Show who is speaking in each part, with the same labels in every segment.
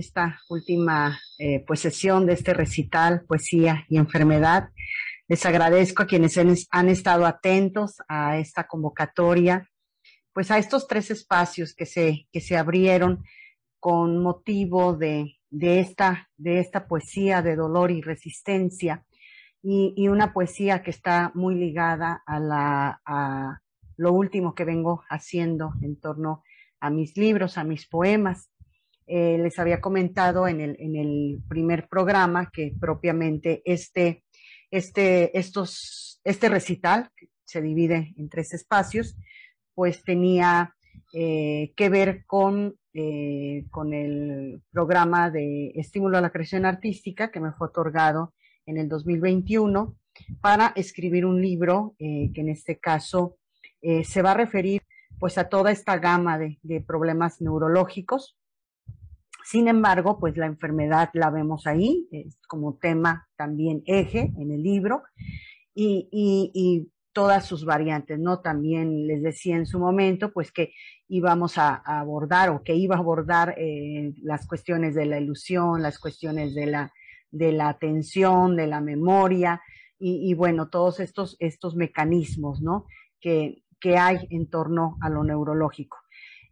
Speaker 1: esta última eh, pues sesión de este recital, poesía y enfermedad. Les agradezco a quienes han, estado atentos a esta convocatoria, pues a estos tres espacios que se, que se abrieron con motivo de, de, esta, de esta poesía de dolor y resistencia y, y una poesía que está muy ligada a, la, a lo último que vengo haciendo en torno a mis libros, a mis poemas. Eh, les había comentado en el, en el primer programa que propiamente este, este, estos, este recital, que se divide en tres espacios, pues tenía eh, que ver con, eh, con el programa de estímulo a la creación artística que me fue otorgado en el 2021 para escribir un libro que en este caso se va a referir pues a toda esta gama de problemas neurológicos sin embargo, pues la enfermedad la vemos ahí, como tema también eje en el libro, y, y, todas sus variantes, ¿no? También les decía en su momento, pues que íbamos a, a abordar o que iba a abordar eh, las cuestiones de la ilusión, las cuestiones de la, de la atención, de la memoria, y, y bueno, todos estos, estos mecanismos, ¿no? Que, que hay en torno a lo neurológico.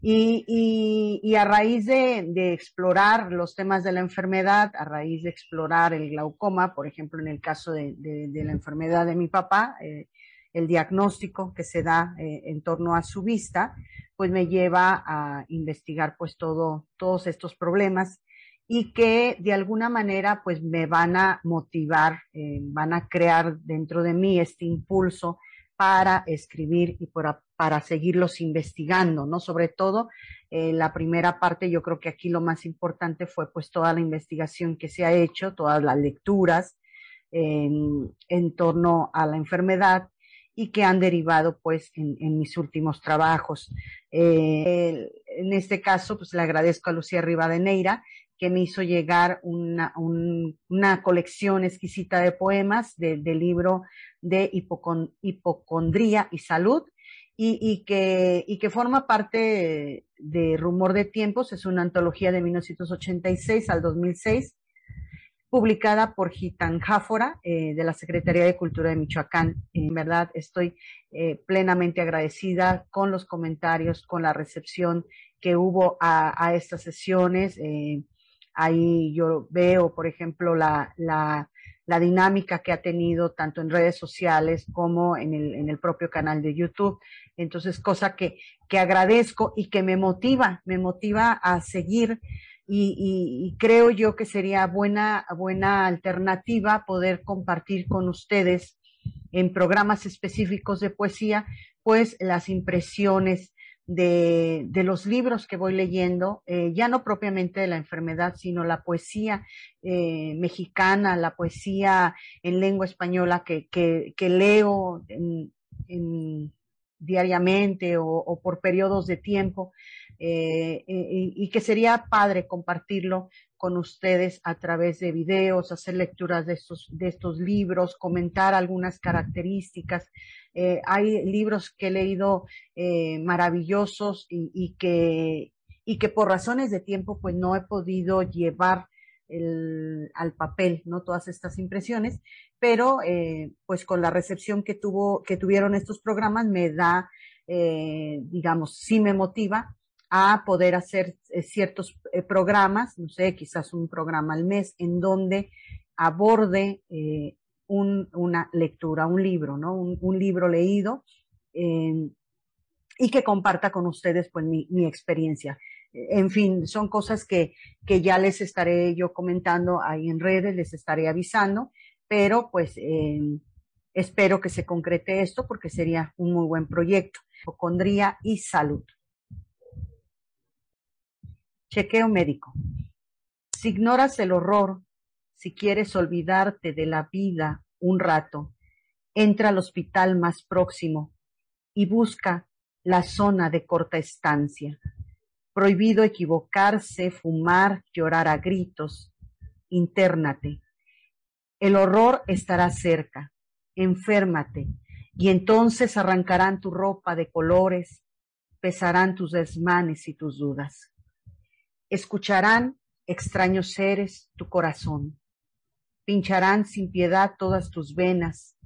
Speaker 1: Y, a raíz de, explorar los temas de la enfermedad, a raíz de explorar el glaucoma, por ejemplo, en el caso de la enfermedad de mi papá, eh, el diagnóstico que se da eh, en torno a su vista, pues me lleva a investigar pues todo, todos estos problemas y que de alguna manera pues me van a motivar, eh, van a crear dentro de mí este impulso para escribir y para, para seguirlos investigando, ¿no? Sobre todo, eh, la primera parte, yo creo que aquí lo más importante fue pues toda la investigación que se ha hecho, todas las lecturas en, en torno a la enfermedad y que han derivado pues en, mis últimos trabajos. Eh, en este caso, pues le agradezco a Lucía Rivadeneira que me hizo llegar una, un, una colección exquisita de poemas del de libro de hipocon, hipocondría y salud, y, que, forma parte de Rumor de Tiempos, es una antología de 1986 al 2006, publicada por Gitan Jáfora, eh, de la Secretaría de Cultura de Michoacán. En verdad, estoy eh, plenamente agradecida con los comentarios, con la recepción que hubo a, estas sesiones. Eh, Ahí yo veo, por ejemplo, la, la, dinámica que ha tenido tanto en redes sociales como en el, en el propio canal de YouTube. Entonces, cosa que, que agradezco y que me motiva, me motiva a seguir y, creo yo que sería buena, buena alternativa poder compartir con ustedes en programas específicos de poesía, pues las impresiones de, de, los libros que voy leyendo, eh, ya no propiamente de la enfermedad, sino la poesía eh, mexicana, la poesía en lengua española que, que, que leo en, en, diariamente o, o, por periodos de tiempo, eh, y, y que sería padre compartirlo con ustedes a través de videos, hacer lecturas de estos, de estos libros, comentar algunas características, eh, hay libros que he leído eh, maravillosos y, que, y que por razones de tiempo pues no he podido llevar el, al papel, ¿no? Todas estas impresiones, pero eh, pues con la recepción que tuvo, que tuvieron estos programas me da, eh, digamos, sí me motiva a poder hacer eh, ciertos eh, programas, no sé, quizás un programa al mes en donde aborde eh, un, una lectura, un libro, ¿no? Un, libro leído y que comparta con ustedes pues mi, experiencia. En fin, son cosas que, que ya les estaré yo comentando ahí en redes, les estaré avisando, pero pues espero que se concrete esto porque sería un muy buen proyecto. Hipocondría y salud. Chequeo médico. Si ignoras el horror si quieres olvidarte de la vida un rato, entra al hospital más próximo y busca la zona de corta estancia. Prohibido equivocarse, fumar, llorar a gritos. Intérnate. El horror estará cerca. Enférmate. Y entonces arrancarán tu ropa de colores, pesarán tus desmanes y tus dudas. Escucharán extraños seres tu corazón, pincharán sin piedad todas tus venas,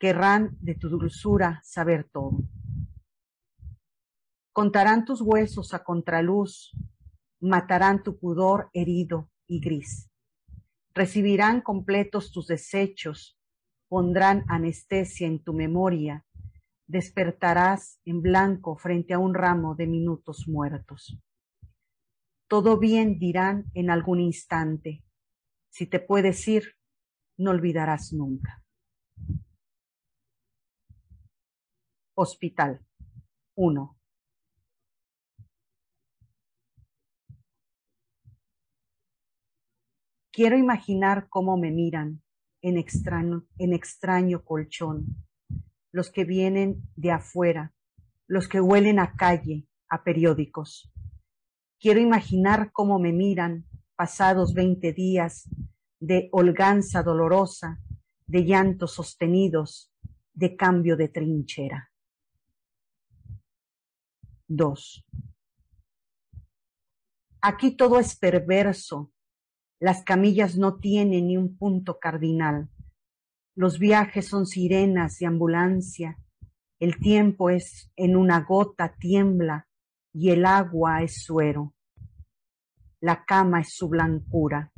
Speaker 1: querrán de tu dulzura saber todo. Contarán tus huesos a contraluz, matarán tu pudor herido y gris. Recibirán completos tus desechos, pondrán anestesia en tu memoria, despertarás en blanco frente a un ramo de minutos muertos. Todo bien dirán en algún instante. Si te puedes ir, no olvidarás nunca. Hospital 1. Quiero imaginar cómo me miran en extraño, en extraño colchón, los que vienen de afuera, los que huelen a calle, a periódicos. Quiero imaginar cómo me miran pasados veinte días de holganza dolorosa, de llantos sostenidos, de cambio de trinchera. 2. Aquí todo es perverso, las camillas no tienen ni un punto cardinal. Los viajes son sirenas de ambulancia. El tiempo es en una gota tiembla y el agua es suero. La cama es su blancura.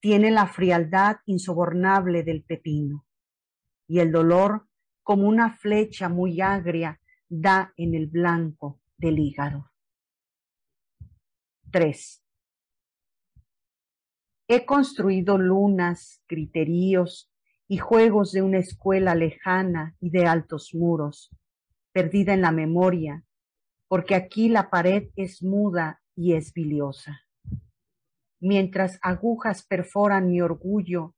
Speaker 1: Tiene la frialdad insobornable del pepino y el dolor como una flecha muy agria da en el blanco del hígado. 3. He construido lunas, criterios y juegos de una escuela lejana y de altos muros, perdida en la memoria, porque aquí la pared es muda y es biliosa. Mientras agujas perforan mi orgullo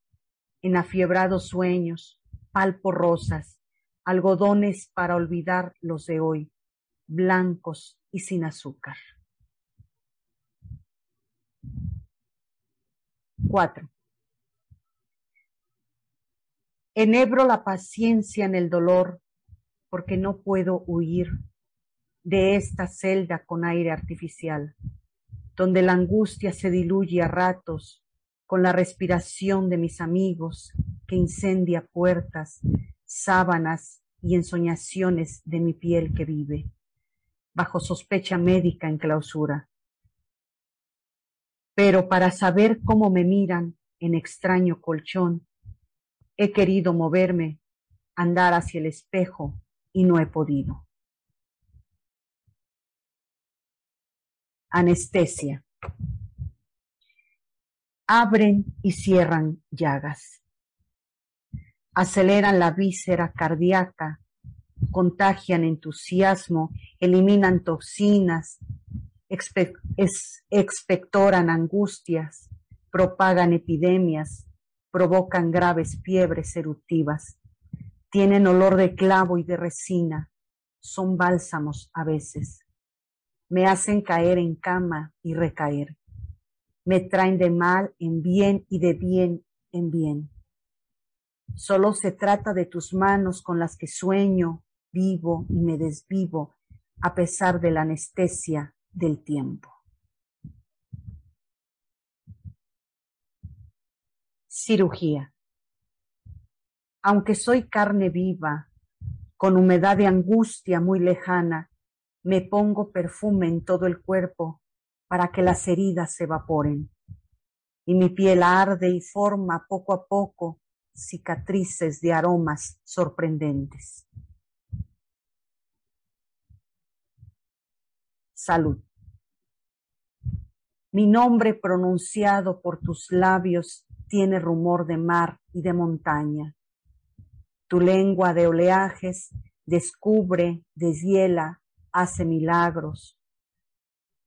Speaker 1: en afiebrados sueños, palpo rosas, algodones para olvidar los de hoy, blancos y sin azúcar. 4. Enhebro la paciencia en el dolor porque no puedo huir de esta celda con aire artificial, donde la angustia se diluye a ratos con la respiración de mis amigos que incendia puertas, sábanas y ensoñaciones de mi piel que vive, bajo sospecha médica en clausura pero para saber cómo me miran en extraño colchón, he querido moverme, andar hacia el espejo y no he podido. Anestesia. Abren y cierran llagas. Aceleran la víscera cardíaca, contagian entusiasmo, eliminan toxinas, expectoran angustias, propagan epidemias, provocan graves fiebres eruptivas, tienen olor de clavo y de resina, son bálsamos a veces, me hacen caer en cama y recaer, me traen de mal en bien y de bien en bien. Solo se trata de tus manos con las que sueño, vivo y me desvivo a pesar de la anestesia del tiempo. Cirugía. Aunque soy carne viva, con humedad de angustia muy lejana, me pongo perfume en todo el cuerpo para que las heridas se evaporen. Y mi piel arde y forma poco a poco cicatrices de aromas sorprendentes. salud. Mi nombre pronunciado por tus labios tiene rumor de mar y de montaña. Tu lengua de oleajes descubre, deshiela, hace milagros.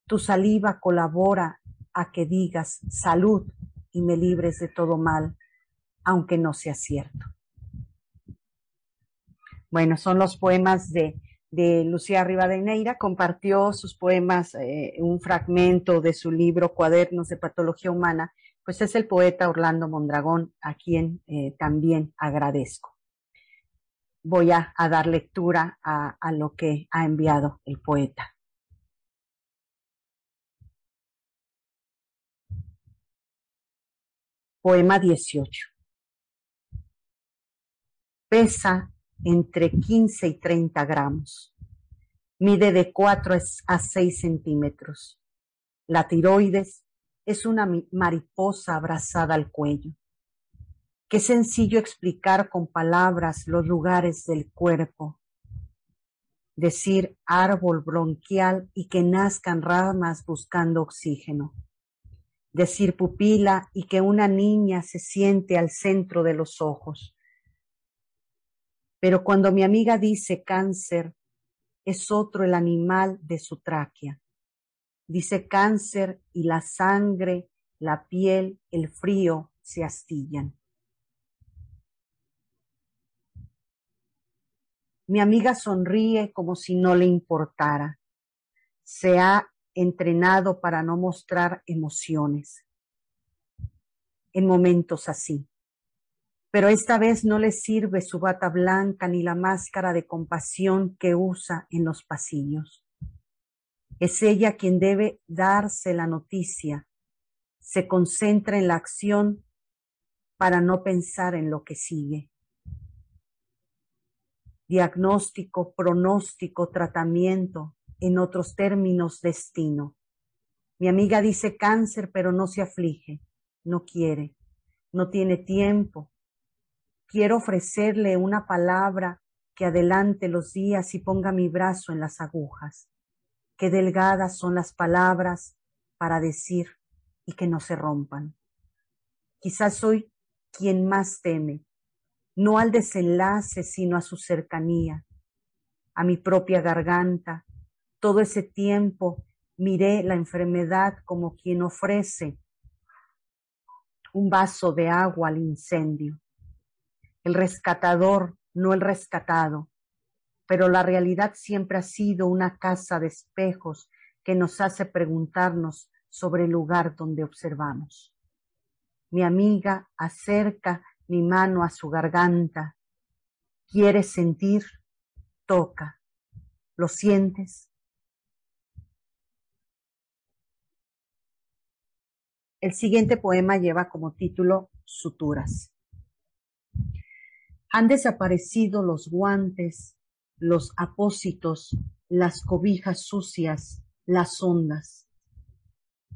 Speaker 1: Tu saliva colabora a que digas salud y me libres de todo mal, aunque no sea cierto. Bueno, son los poemas de de Lucía Rivadeneira, compartió sus poemas, eh, un fragmento de su libro Cuadernos de Patología Humana, pues es el poeta Orlando Mondragón, a quien eh, también agradezco voy a, a dar lectura a, a lo que ha enviado el poeta. Poema 18. Pesa entre 15 y 30 gramos. Mide de 4 a 6 centímetros. La tiroides es una mariposa abrazada al cuello. Qué sencillo explicar con palabras los lugares del cuerpo. Decir árbol bronquial y que nazcan ramas buscando oxígeno. Decir pupila y que una niña se siente al centro de los ojos. Pero cuando mi amiga dice cáncer, es otro el animal de su tráquea. Dice cáncer y la sangre, la piel, el frío se astillan. Mi amiga sonríe como si no le importara. Se ha entrenado para no mostrar emociones en momentos así. Pero esta vez no le sirve su bata blanca ni la máscara de compasión que usa en los pasillos. Es ella quien debe darse la noticia. Se concentra en la acción para no pensar en lo que sigue diagnóstico, pronóstico, tratamiento, en otros términos, destino. Mi amiga dice cáncer, pero no se aflige, no quiere, no tiene tiempo. Quiero ofrecerle una palabra que adelante los días y ponga mi brazo en las agujas. Qué delgadas son las palabras para decir y que no se rompan. Quizás soy quien más teme, no al desenlace, sino a su cercanía, a mi propia garganta. Todo ese tiempo miré la enfermedad como quien ofrece un vaso de agua al incendio. El rescatador, no el rescatado, pero la realidad siempre ha sido una casa de espejos que nos hace preguntarnos sobre el lugar donde observamos. Mi amiga acerca mi mano a su garganta. ¿Quieres sentir? Toca. ¿Lo sientes? El siguiente poema lleva como título Suturas. Han desaparecido los guantes, los apósitos, las cobijas sucias, las ondas.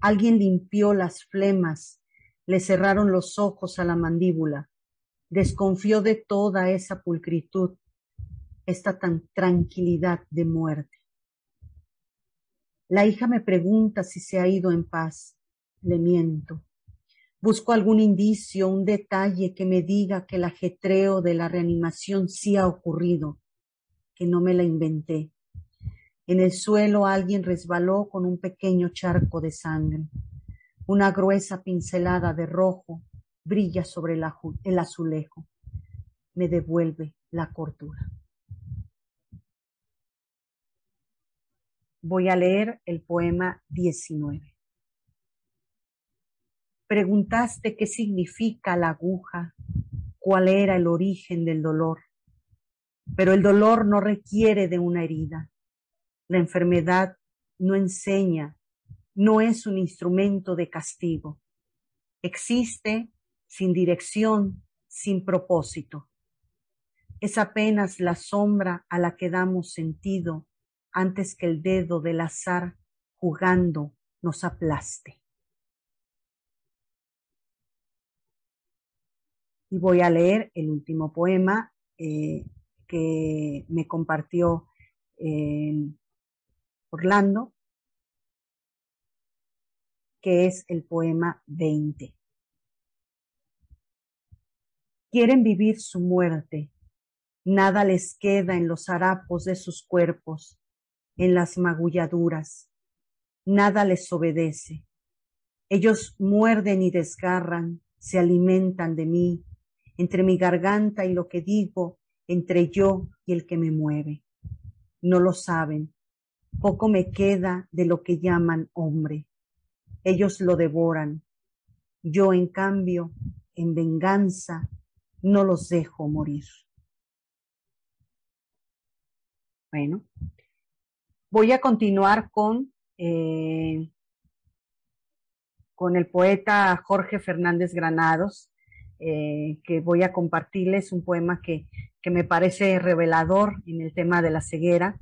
Speaker 1: Alguien limpió las flemas, le cerraron los ojos a la mandíbula, desconfió de toda esa pulcritud, esta tan tranquilidad de muerte. La hija me pregunta si se ha ido en paz. Le miento. Busco algún indicio, un detalle que me diga que el ajetreo de la reanimación sí ha ocurrido, que no me la inventé. En el suelo alguien resbaló con un pequeño charco de sangre. Una gruesa pincelada de rojo brilla sobre el azulejo, me devuelve la cordura. Voy a leer el poema 19. Preguntaste qué significa la aguja, cuál era el origen del dolor, pero el dolor no requiere de una herida. La enfermedad no enseña, no es un instrumento de castigo. Existe sin dirección, sin propósito. Es apenas la sombra a la que damos sentido antes que el dedo del azar jugando nos aplaste. Y voy a leer el último poema eh, que me compartió eh, Orlando, que es el poema 20 quieren vivir su muerte. Nada les queda en los harapos de sus cuerpos, en las magulladuras. Nada les obedece. Ellos muerden y desgarran, se alimentan de mí, entre mi garganta y lo que digo, entre yo y el que me mueve. No lo saben. Poco me queda de lo que llaman hombre. Ellos lo devoran. Yo, en cambio, en venganza, no los dejo morir. Bueno, voy a continuar con eh, con el poeta Jorge Fernández Granados, eh, que voy a compartirles un poema que, que, me parece revelador en el tema de la ceguera.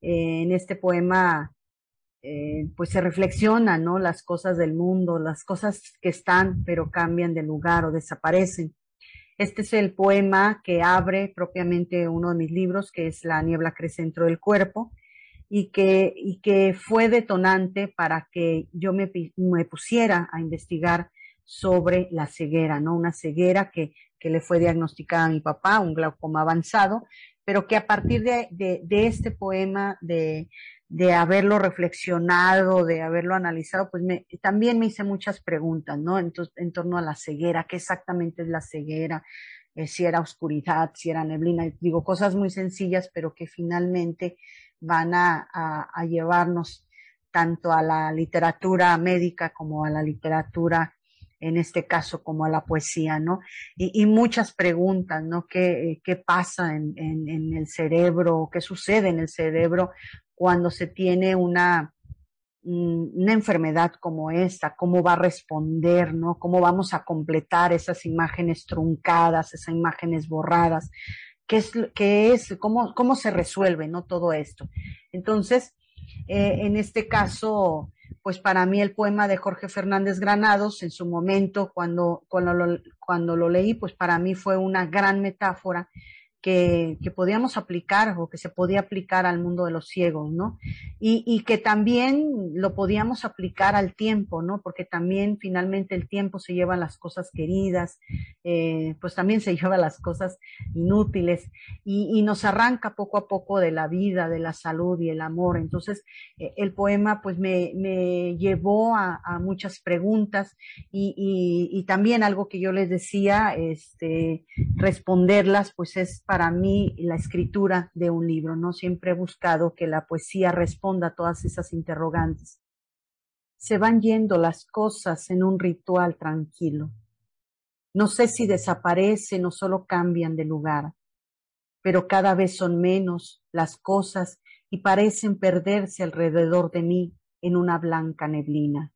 Speaker 1: Eh, en este poema, pues se reflexiona, ¿no? Las cosas del mundo, las cosas que están, pero cambian de lugar o desaparecen. Este es el poema que abre propiamente uno de mis libros, que es La niebla crece dentro del cuerpo, y que, y que fue detonante para que yo me, me pusiera a investigar sobre la ceguera, ¿no? Una ceguera que, que, le fue diagnosticada a mi papá, un glaucoma avanzado, pero que a partir de, de, de este poema, de, de, haberlo reflexionado, de haberlo analizado, pues me, también me hice muchas preguntas, ¿no? En, en torno a la ceguera, qué exactamente es la ceguera, eh, si era oscuridad, si era neblina, digo, cosas muy sencillas, pero que finalmente van a, llevarnos tanto a la literatura médica como a la literatura, en este caso, como a la poesía, ¿no? Y, muchas preguntas, ¿no? ¿Qué, pasa en, en, el cerebro? ¿Qué sucede en el cerebro cuando se tiene una, una enfermedad como esta? ¿Cómo va a responder, ¿no? ¿Cómo vamos a completar esas imágenes truncadas, esas imágenes borradas? qué es, qué es cómo, cómo se resuelve, ¿no? Todo esto. Entonces, eh, en este caso, pues para mí el poema de Jorge Fernández Granados, en su momento, cuando, cuando, lo, cuando lo leí, pues para mí fue una gran metáfora que, que, podíamos aplicar o que se podía aplicar al mundo de los ciegos, ¿no? Y, y, que también lo podíamos aplicar al tiempo, ¿no? Porque también finalmente el tiempo se lleva las cosas queridas, eh, pues también se lleva las cosas inútiles y, y, nos arranca poco a poco de la vida, de la salud y el amor. Entonces, eh, el poema pues me, me llevó a, a, muchas preguntas y, y, también algo que yo les decía, este, responderlas, pues es para mí la escritura de un libro, ¿no? Siempre he buscado que la poesía responda a todas esas interrogantes. Se van yendo las cosas en un ritual tranquilo. No sé si desaparecen o solo cambian de lugar, pero cada vez son menos las cosas y parecen perderse alrededor de mí en una blanca neblina.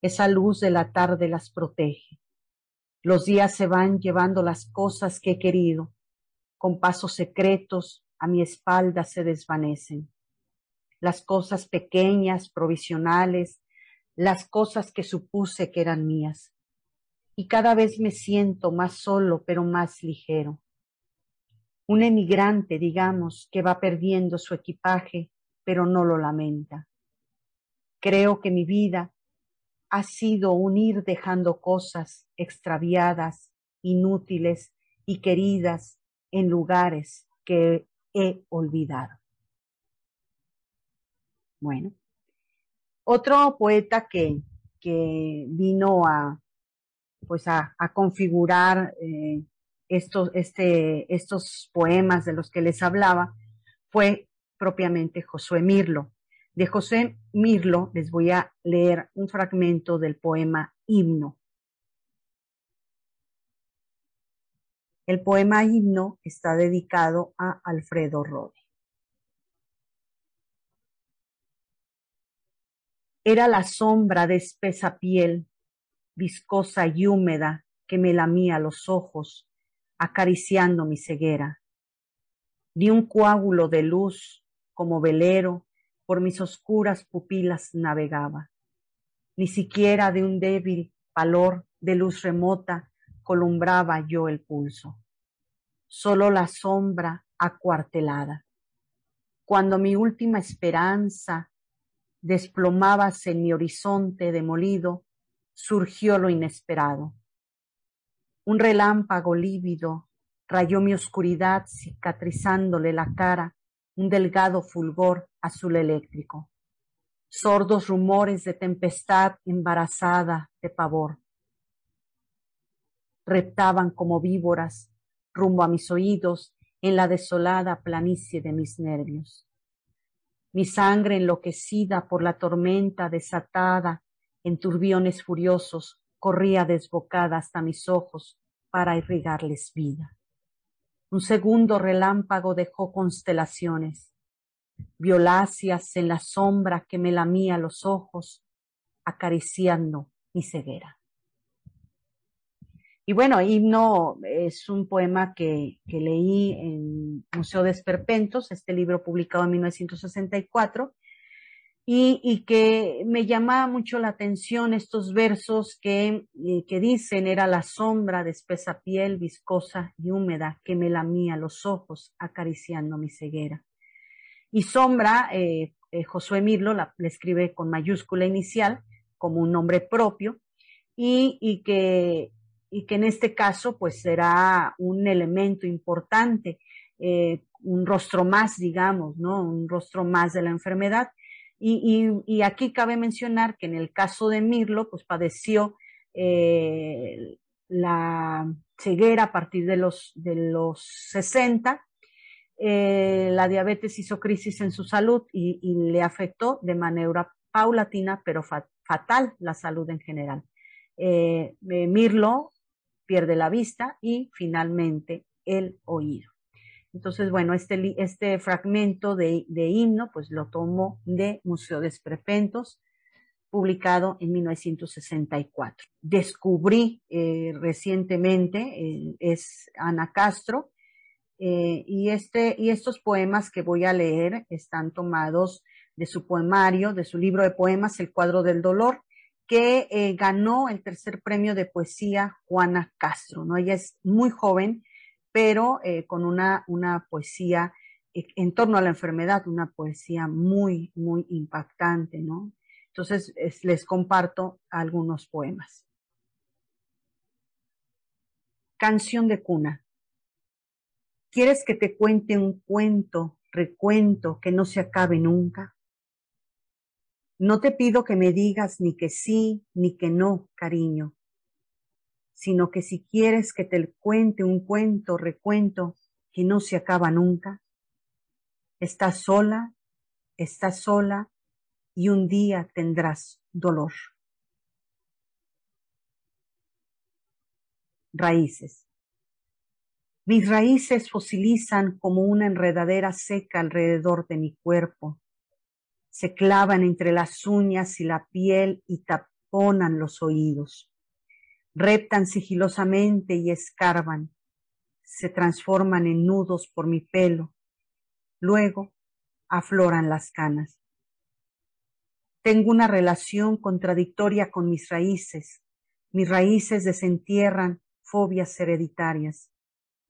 Speaker 1: Esa luz de la tarde las protege. Los días se van llevando las cosas que he querido, con pasos secretos a mi espalda se desvanecen. Las cosas pequeñas, provisionales, las cosas que supuse que eran mías. Y cada vez me siento más solo, pero más ligero. Un emigrante, digamos, que va perdiendo su equipaje, pero no lo lamenta. Creo que mi vida ha sido un ir dejando cosas extraviadas, inútiles y queridas en lugares que he olvidado. Bueno, otro poeta que, que vino a, pues a, configurar eh, estos, este, estos poemas de los que les hablaba fue propiamente Josué Mirlo. De José Mirlo les voy a leer un fragmento del poema Himno. El poema himno está dedicado a Alfredo Rode. Era la sombra de espesa piel, viscosa y húmeda, que me lamía los ojos, acariciando mi ceguera. Di un coágulo de luz, como velero, por mis oscuras pupilas navegaba. Ni siquiera de un débil palor de luz remota columbraba yo el pulso, solo la sombra acuartelada. Cuando mi última esperanza desplomábase en mi horizonte demolido, surgió lo inesperado. Un relámpago lívido rayó mi oscuridad cicatrizándole la cara un delgado fulgor azul eléctrico. Sordos rumores de tempestad embarazada de pavor reptaban como víboras rumbo a mis oídos en la desolada planicie de mis nervios. Mi sangre enloquecida por la tormenta desatada en turbiones furiosos corría desbocada hasta mis ojos para irrigarles vida. Un segundo relámpago dejó constelaciones, violáceas en la sombra que me lamía los ojos, acariciando mi ceguera. Y bueno, Himno es un poema que, que leí en Museo de Esperpentos, este libro publicado en 1964, y, y, que me llamaba mucho la atención estos versos que, eh, que dicen era la sombra de espesa piel viscosa y húmeda que me lamía los ojos acariciando mi ceguera. Y sombra, eh, eh, Josué Mirlo la, escribe con mayúscula inicial como un nombre propio y, y, que, y que en este caso pues será un elemento importante, eh, un rostro más, digamos, ¿no? Un rostro más de la enfermedad y, aquí cabe mencionar que en el caso de Mirlo, pues padeció eh, la ceguera a partir de los, de los 60. Eh, la diabetes hizo crisis en su salud y, le afectó de manera paulatina, pero fa fatal la salud en general. Mirlo pierde la vista y finalmente el oído. Entonces, bueno, este, este fragmento de, de, himno, pues lo tomo de Museo de Esprepentos, publicado en 1964. Descubrí eh, recientemente, eh, es Ana Castro, eh, y, este, y estos poemas que voy a leer están tomados de su poemario, de su libro de poemas, El cuadro del dolor, que eh, ganó el tercer premio de poesía Juana Castro, ¿no? Ella es muy joven, pero eh, con una, una poesía eh, en torno a la enfermedad, una poesía muy, muy impactante, ¿no? Entonces es, les comparto algunos poemas. Canción de cuna. ¿Quieres que te cuente un cuento, recuento que no se acabe nunca? No te pido que me digas ni que sí ni que no, cariño sino que si quieres que te cuente un cuento, recuento, que no se acaba nunca, estás sola, estás sola y un día tendrás dolor. Raíces. Mis raíces fosilizan como una enredadera seca alrededor de mi cuerpo. Se clavan entre las uñas y la piel y taponan los oídos reptan sigilosamente y escarban, se transforman en nudos por mi pelo, luego afloran las canas. Tengo una relación contradictoria con mis raíces, mis raíces desentierran fobias hereditarias.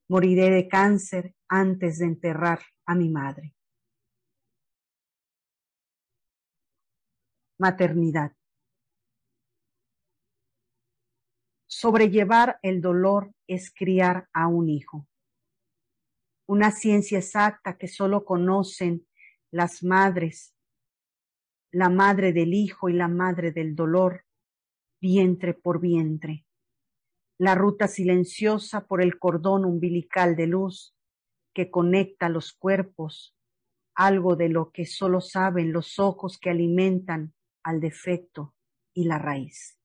Speaker 1: Moriré de cáncer antes de enterrar a mi madre. Maternidad. Sobrellevar el dolor es criar a un hijo. Una ciencia exacta que solo conocen las madres, la madre del hijo y la madre del dolor, vientre por vientre. La ruta silenciosa por el cordón umbilical de luz que conecta los cuerpos, algo de lo que solo saben los ojos que alimentan al defecto y la raíz.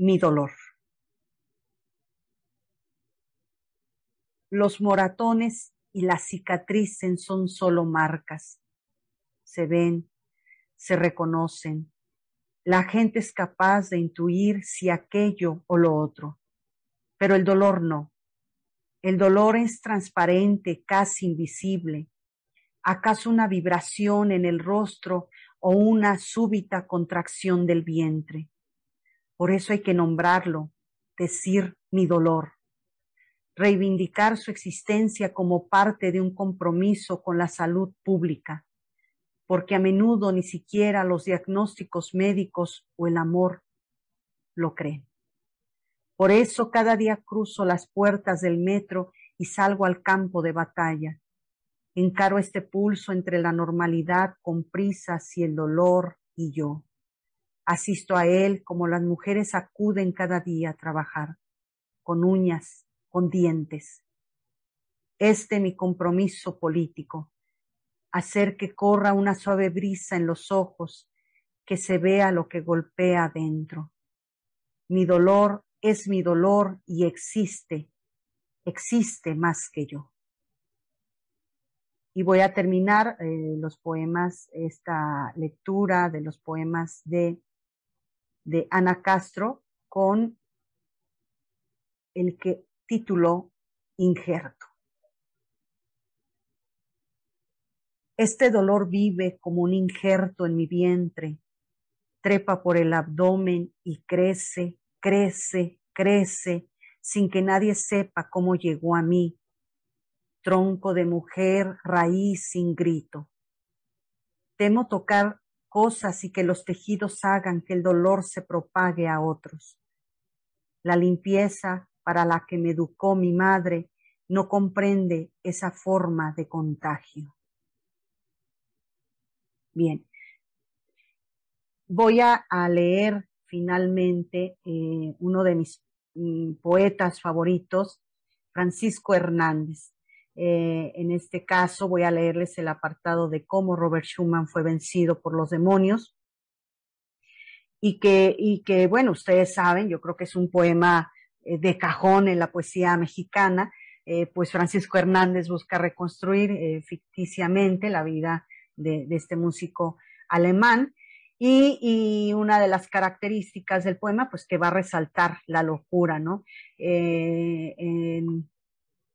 Speaker 1: mi dolor. Los moratones y las cicatrices son solo marcas. Se ven, se reconocen. La gente es capaz de intuir si aquello o lo otro, pero el dolor no. El dolor es transparente, casi invisible. ¿Acaso una vibración en el rostro o una súbita contracción del vientre? Por eso hay que nombrarlo, decir mi dolor, reivindicar su existencia como parte de un compromiso con la salud pública, porque a menudo ni siquiera los diagnósticos médicos o el amor lo creen. Por eso cada día cruzo las puertas del metro y salgo al campo de batalla. Encaro este pulso entre la normalidad con prisas y el dolor y yo. Asisto a él como las mujeres acuden cada día a trabajar, con uñas, con dientes. Este mi compromiso político, hacer que corra una suave brisa en los ojos, que se vea lo que golpea adentro. Mi dolor es mi dolor y existe, existe más que yo. Y voy a terminar eh, los poemas, esta lectura de los poemas de, de Ana Castro con el que tituló Injerto. Este dolor vive como un injerto en mi vientre, trepa por el abdomen y crece, crece, crece, sin que nadie sepa cómo llegó a mí. Tronco de mujer, raíz sin grito. Temo tocar cosas y que los tejidos hagan que el dolor se propague a otros. La limpieza para la que me educó mi madre no comprende esa forma de contagio. Bien, voy a, leer finalmente eh, uno de mis mm, poetas favoritos, Francisco Hernández. Eh, en este caso voy a leerles el apartado de cómo Robert Schumann fue vencido por los demonios y que, y que bueno, ustedes saben, yo creo que es un poema eh, de cajón en la poesía mexicana, pues Francisco Hernández busca reconstruir ficticiamente la vida de, este músico alemán. Y, una de las características del poema, pues que va a resaltar la locura, ¿no? Eh,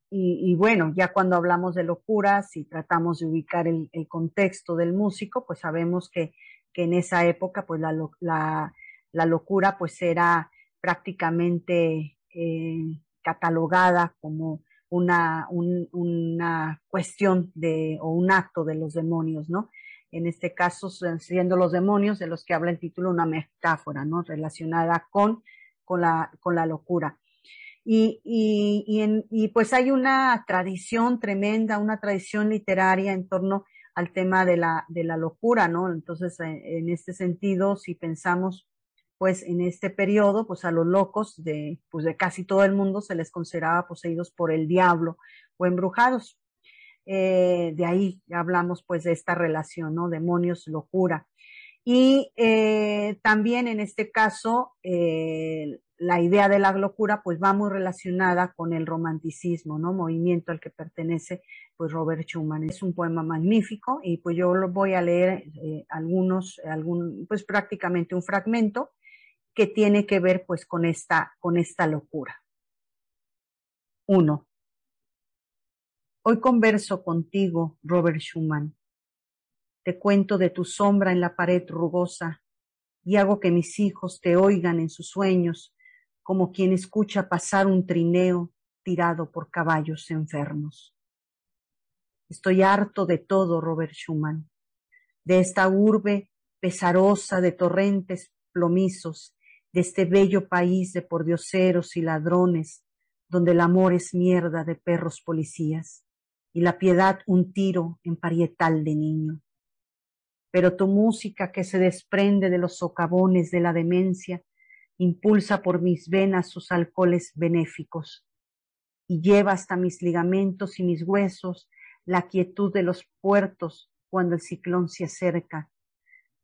Speaker 1: y, bueno, ya cuando hablamos de locura, si tratamos de ubicar el, contexto del músico, pues sabemos que, en esa época, pues la, locura, pues era prácticamente eh, catalogada como una, una cuestión de, o un acto de los demonios, ¿no? En este caso, siendo los demonios de los que habla el título una metáfora, ¿no? Relacionada con, con, la, con la locura. Y, y, y, pues hay una tradición tremenda, una tradición literaria en torno al tema de la, de la locura, ¿no? Entonces, en este sentido, si pensamos pues en este periodo, pues a los locos de, pues de casi todo el mundo se les consideraba poseídos por el diablo o embrujados. Eh, de ahí hablamos pues de esta relación, ¿no? Demonios, locura. Y eh, también en este caso, eh, la idea de la locura pues va muy relacionada con el romanticismo, ¿no? Movimiento al que pertenece pues Robert Schumann. Es un poema magnífico y pues yo lo voy a leer algunos, algún, pues prácticamente un fragmento que tiene que ver pues con esta, con esta locura. Uno. Hoy converso contigo, Robert Schumann. Te cuento de tu sombra en la pared rugosa y hago que mis hijos te oigan en sus sueños como quien escucha pasar un trineo tirado por caballos enfermos. Estoy harto de todo, Robert Schumann, de esta urbe pesarosa de torrentes plomizos de este bello país de pordioseros y ladrones, donde el amor es mierda de perros policías y la piedad un tiro en parietal de niño. Pero tu música que se desprende de los socavones de la demencia impulsa por mis venas sus alcoholes benéficos y lleva hasta mis ligamentos y mis huesos la quietud de los puertos cuando el ciclón se acerca,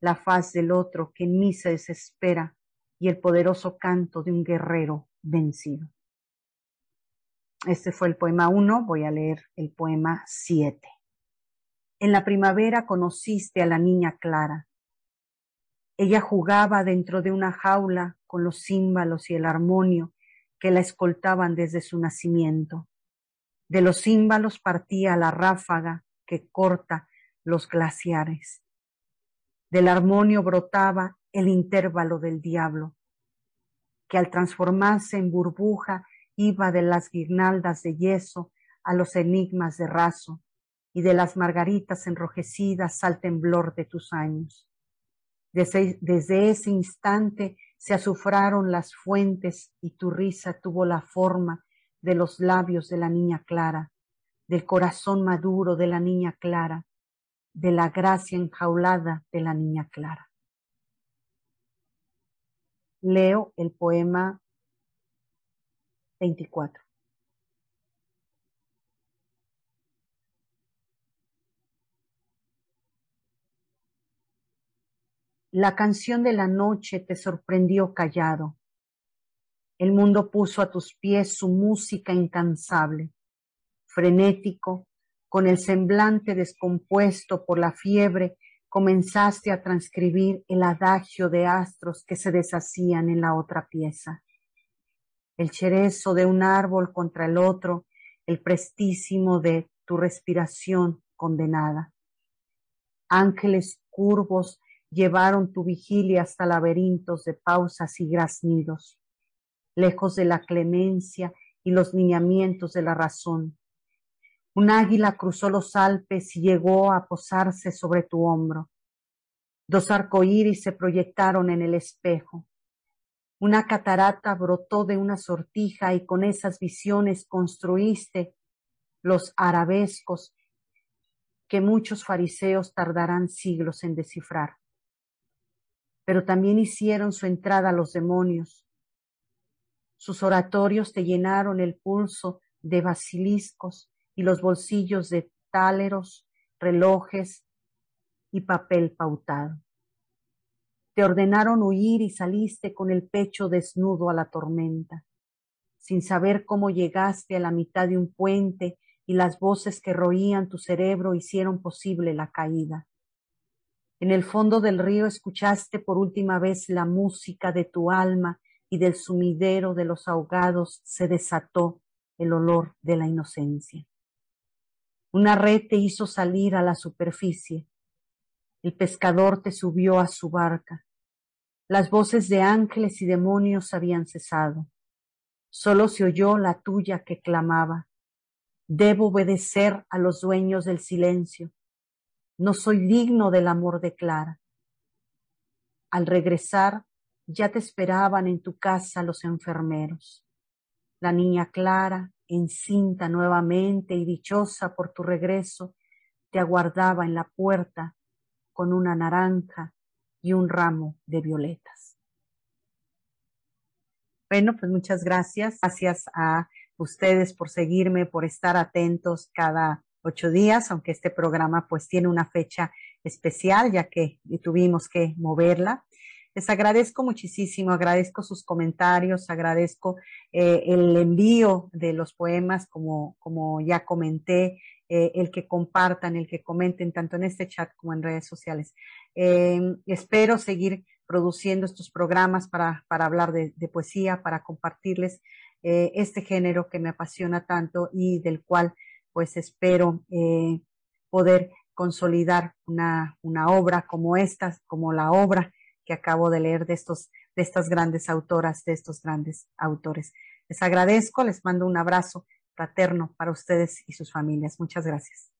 Speaker 1: la faz del otro que en mí se desespera y el poderoso canto de un guerrero vencido. Este fue el poema 1, voy a leer el poema 7. En la primavera conociste a la niña Clara. Ella jugaba dentro de una jaula con los címbalos y el armonio que la escoltaban desde su nacimiento. De los címbalos partía la ráfaga que corta los glaciares. Del armonio brotaba el intervalo del diablo, que al transformarse en burbuja de las guirnaldas de yeso a los enigmas de raso, y de las margaritas enrojecidas al temblor de tus años. Desde, desde, ese instante se azufraron las fuentes y tu risa tuvo la forma de los labios de la niña clara, del corazón maduro de la niña clara, de la gracia enjaulada de la niña clara leo el poema 24. La canción de la noche te sorprendió callado. El mundo puso a tus pies su música incansable, frenético, con el semblante descompuesto por la fiebre, comenzaste a transcribir el adagio de astros que se deshacían en la otra pieza. El cherezo de un árbol contra el otro, el prestísimo de tu respiración condenada. Ángeles curvos llevaron tu vigilia hasta laberintos de pausas y graznidos, lejos de la clemencia y los lineamientos de la razón. Un águila cruzó los Alpes y llegó a posarse sobre tu hombro. Dos arcoíris se proyectaron en el espejo. Una catarata brotó de una sortija y con esas visiones construiste los arabescos que muchos fariseos tardarán siglos en descifrar. Pero también hicieron su entrada los demonios. Sus oratorios te llenaron el pulso de basiliscos y los bolsillos de táleros, relojes y papel pautado. Te ordenaron huir y saliste con el pecho desnudo a la tormenta, sin saber cómo llegaste a la mitad de un puente y las voces que roían tu cerebro hicieron posible la caída. En el fondo del río escuchaste por última vez la música de tu alma y del sumidero de los ahogados se desató el olor de la inocencia. Una red te hizo salir a la superficie. El pescador te subió a su barca. Las voces de ángeles y demonios habían cesado. Solo se oyó la tuya que clamaba. Debo obedecer a los dueños del silencio. No soy digno del amor de Clara. Al regresar, ya te esperaban en tu casa los enfermeros. La niña Clara, encinta nuevamente y dichosa por tu regreso, te aguardaba en la puerta con una naranja y un ramo de violetas. Bueno, pues muchas gracias. Gracias a ustedes por seguirme, por estar atentos cada ocho días, aunque este programa pues tiene una fecha especial, ya que tuvimos que moverla. Les agradezco muchísimo, agradezco sus comentarios, agradezco eh, el envío de los poemas, como, como ya comenté, eh, el que compartan, el que comenten tanto en este chat como en redes sociales. Eh, espero seguir produciendo estos programas para, para hablar de, poesía, para compartirles este género que me apasiona tanto y del cual pues espero poder consolidar una, una obra como esta, como la obra que acabo de leer de, estos, de estas grandes autoras, de estos grandes autores. Les agradezco, les mando un abrazo fraterno para ustedes y sus familias. Muchas gracias.